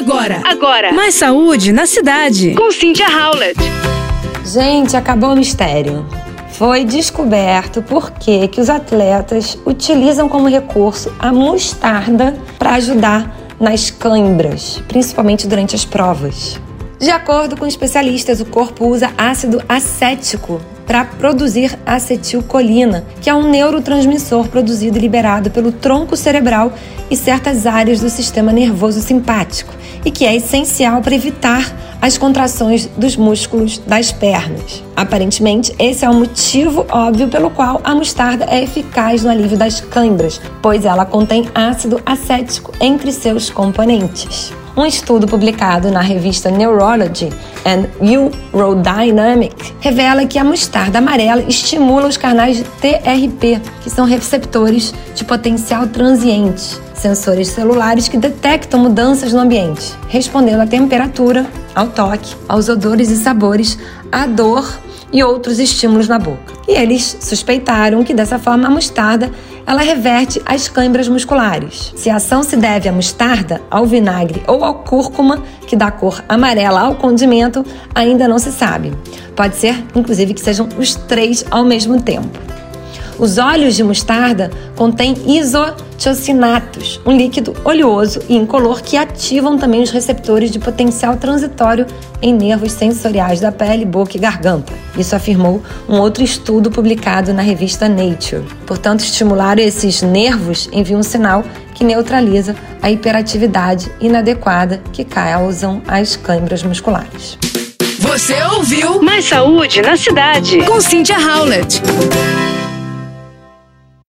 Agora, agora. Mais saúde na cidade. Com Cynthia Howlett. Gente, acabou o mistério. Foi descoberto por que, que os atletas utilizam como recurso a mostarda para ajudar nas câimbras, principalmente durante as provas. De acordo com especialistas, o corpo usa ácido acético para produzir acetilcolina, que é um neurotransmissor produzido e liberado pelo tronco cerebral e certas áreas do sistema nervoso simpático, e que é essencial para evitar as contrações dos músculos das pernas. Aparentemente, esse é o motivo óbvio pelo qual a mostarda é eficaz no alívio das câimbras, pois ela contém ácido acético entre seus componentes. Um estudo publicado na revista Neurology and Neurodynamic revela que a mostarda amarela estimula os canais TRP, que são receptores de potencial transiente, sensores celulares que detectam mudanças no ambiente, respondendo à temperatura, ao toque, aos odores e sabores, à dor e outros estímulos na boca. E eles suspeitaram que dessa forma a mostarda ela reverte as câimbras musculares. Se a ação se deve à mostarda, ao vinagre ou ao cúrcuma, que dá cor amarela ao condimento, ainda não se sabe. Pode ser, inclusive, que sejam os três ao mesmo tempo. Os óleos de mostarda contêm isotiossinatos, um líquido oleoso e incolor que ativam também os receptores de potencial transitório em nervos sensoriais da pele, boca e garganta. Isso afirmou um outro estudo publicado na revista Nature. Portanto, estimular esses nervos envia um sinal que neutraliza a hiperatividade inadequada que causam as câimbras musculares. Você ouviu Mais saúde na cidade. Com Cynthia Howlett.